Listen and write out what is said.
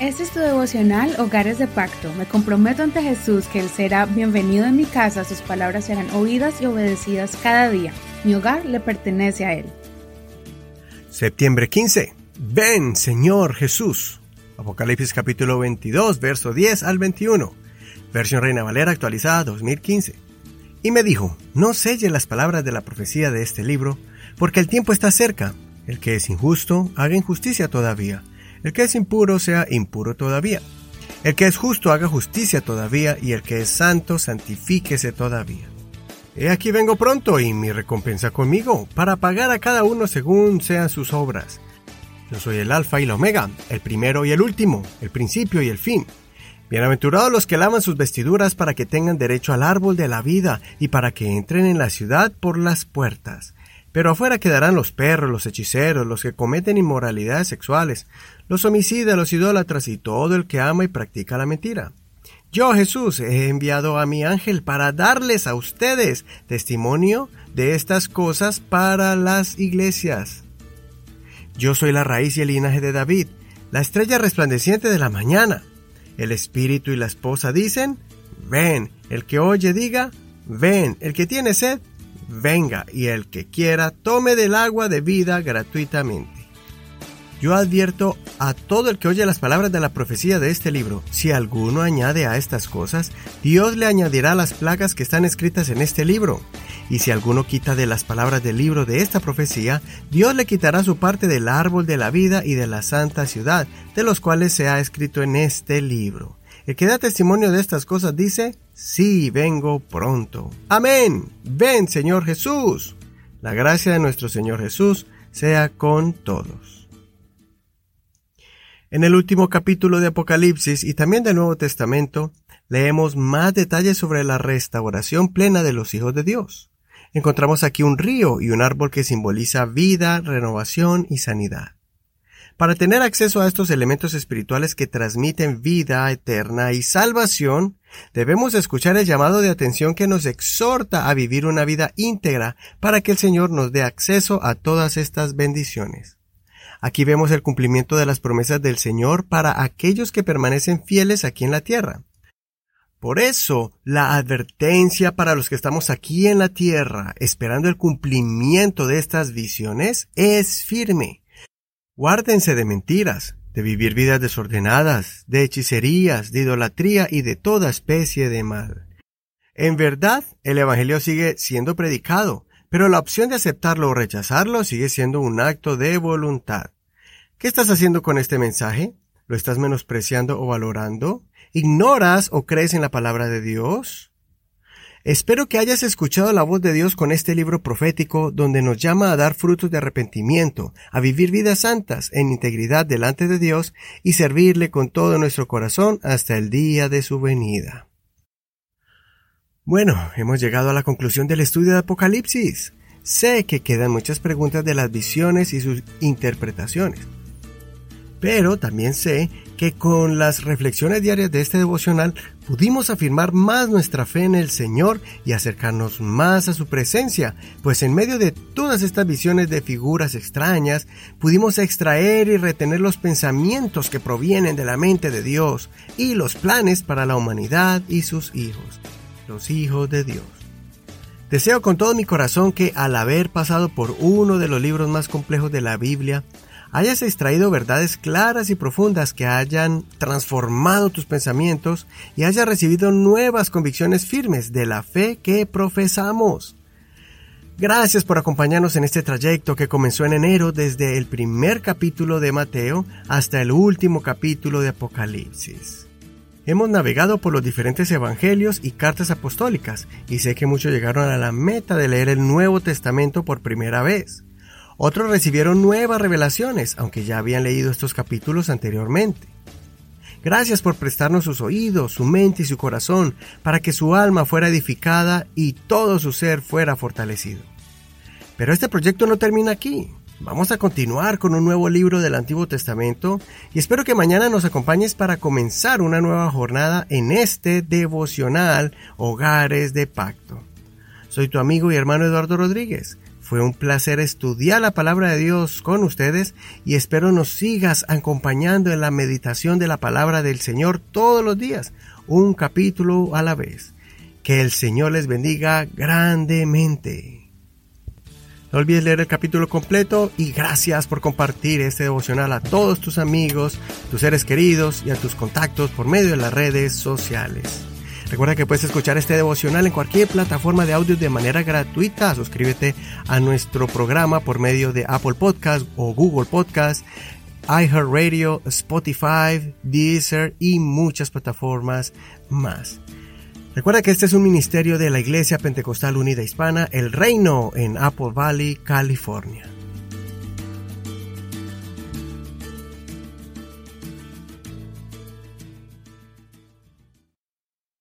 Este es tu devocional Hogares de Pacto. Me comprometo ante Jesús que Él será bienvenido en mi casa, sus palabras serán oídas y obedecidas cada día. Mi hogar le pertenece a Él. Septiembre 15. Ven, Señor Jesús. Apocalipsis capítulo 22, verso 10 al 21. Versión Reina Valera actualizada 2015. Y me dijo, no selle las palabras de la profecía de este libro, porque el tiempo está cerca. El que es injusto, haga injusticia todavía el que es impuro sea impuro todavía. El que es justo haga justicia todavía, y el que es santo santifíquese todavía. He aquí vengo pronto y mi recompensa conmigo, para pagar a cada uno según sean sus obras. Yo soy el Alfa y la Omega, el primero y el último, el principio y el fin. Bienaventurados los que lavan sus vestiduras para que tengan derecho al árbol de la vida y para que entren en la ciudad por las puertas. Pero afuera quedarán los perros, los hechiceros, los que cometen inmoralidades sexuales, los homicidas, los idólatras y todo el que ama y practica la mentira. Yo, Jesús, he enviado a mi ángel para darles a ustedes testimonio de estas cosas para las iglesias. Yo soy la raíz y el linaje de David, la estrella resplandeciente de la mañana. El espíritu y la esposa dicen, ven, el que oye diga, ven, el que tiene sed, venga, y el que quiera tome del agua de vida gratuitamente. Yo advierto a todo el que oye las palabras de la profecía de este libro, si alguno añade a estas cosas, Dios le añadirá las plagas que están escritas en este libro. Y si alguno quita de las palabras del libro de esta profecía, Dios le quitará su parte del árbol de la vida y de la santa ciudad, de los cuales se ha escrito en este libro. El que da testimonio de estas cosas dice, sí, vengo pronto. Amén. Ven, Señor Jesús. La gracia de nuestro Señor Jesús sea con todos. En el último capítulo de Apocalipsis y también del Nuevo Testamento, leemos más detalles sobre la restauración plena de los hijos de Dios. Encontramos aquí un río y un árbol que simboliza vida, renovación y sanidad. Para tener acceso a estos elementos espirituales que transmiten vida eterna y salvación, debemos escuchar el llamado de atención que nos exhorta a vivir una vida íntegra para que el Señor nos dé acceso a todas estas bendiciones. Aquí vemos el cumplimiento de las promesas del Señor para aquellos que permanecen fieles aquí en la tierra. Por eso, la advertencia para los que estamos aquí en la tierra, esperando el cumplimiento de estas visiones, es firme. Guárdense de mentiras, de vivir vidas desordenadas, de hechicerías, de idolatría y de toda especie de mal. En verdad, el Evangelio sigue siendo predicado, pero la opción de aceptarlo o rechazarlo sigue siendo un acto de voluntad. ¿Qué estás haciendo con este mensaje? ¿Lo estás menospreciando o valorando? ¿Ignoras o crees en la palabra de Dios? Espero que hayas escuchado la voz de Dios con este libro profético donde nos llama a dar frutos de arrepentimiento, a vivir vidas santas en integridad delante de Dios y servirle con todo nuestro corazón hasta el día de su venida. Bueno, hemos llegado a la conclusión del estudio de Apocalipsis. Sé que quedan muchas preguntas de las visiones y sus interpretaciones. Pero también sé que con las reflexiones diarias de este devocional pudimos afirmar más nuestra fe en el Señor y acercarnos más a su presencia, pues en medio de todas estas visiones de figuras extrañas, pudimos extraer y retener los pensamientos que provienen de la mente de Dios y los planes para la humanidad y sus hijos, los hijos de Dios. Deseo con todo mi corazón que al haber pasado por uno de los libros más complejos de la Biblia, hayas extraído verdades claras y profundas que hayan transformado tus pensamientos y hayas recibido nuevas convicciones firmes de la fe que profesamos. Gracias por acompañarnos en este trayecto que comenzó en enero desde el primer capítulo de Mateo hasta el último capítulo de Apocalipsis. Hemos navegado por los diferentes evangelios y cartas apostólicas y sé que muchos llegaron a la meta de leer el Nuevo Testamento por primera vez. Otros recibieron nuevas revelaciones, aunque ya habían leído estos capítulos anteriormente. Gracias por prestarnos sus oídos, su mente y su corazón para que su alma fuera edificada y todo su ser fuera fortalecido. Pero este proyecto no termina aquí. Vamos a continuar con un nuevo libro del Antiguo Testamento y espero que mañana nos acompañes para comenzar una nueva jornada en este devocional Hogares de Pacto. Soy tu amigo y hermano Eduardo Rodríguez Fue un placer estudiar la palabra de Dios con ustedes y espero nos sigas acompañando en la meditación de la palabra del Señor todos los días, un capítulo a la vez. Que el Señor les bendiga grandemente. No olvides leer el capítulo completo y gracias por compartir este devocional a todos tus amigos, tus seres queridos y a tus contactos por medio de las redes sociales. Recuerda que puedes escuchar este devocional en cualquier plataforma de audio de manera gratuita. Suscríbete a nuestro programa por medio de Apple Podcast o Google Podcast, iHeartRadio, Spotify, Deezer y muchas plataformas más. Recuerda que este es un ministerio de la Iglesia Pentecostal Unida Hispana, El Reino, en Apple Valley, California.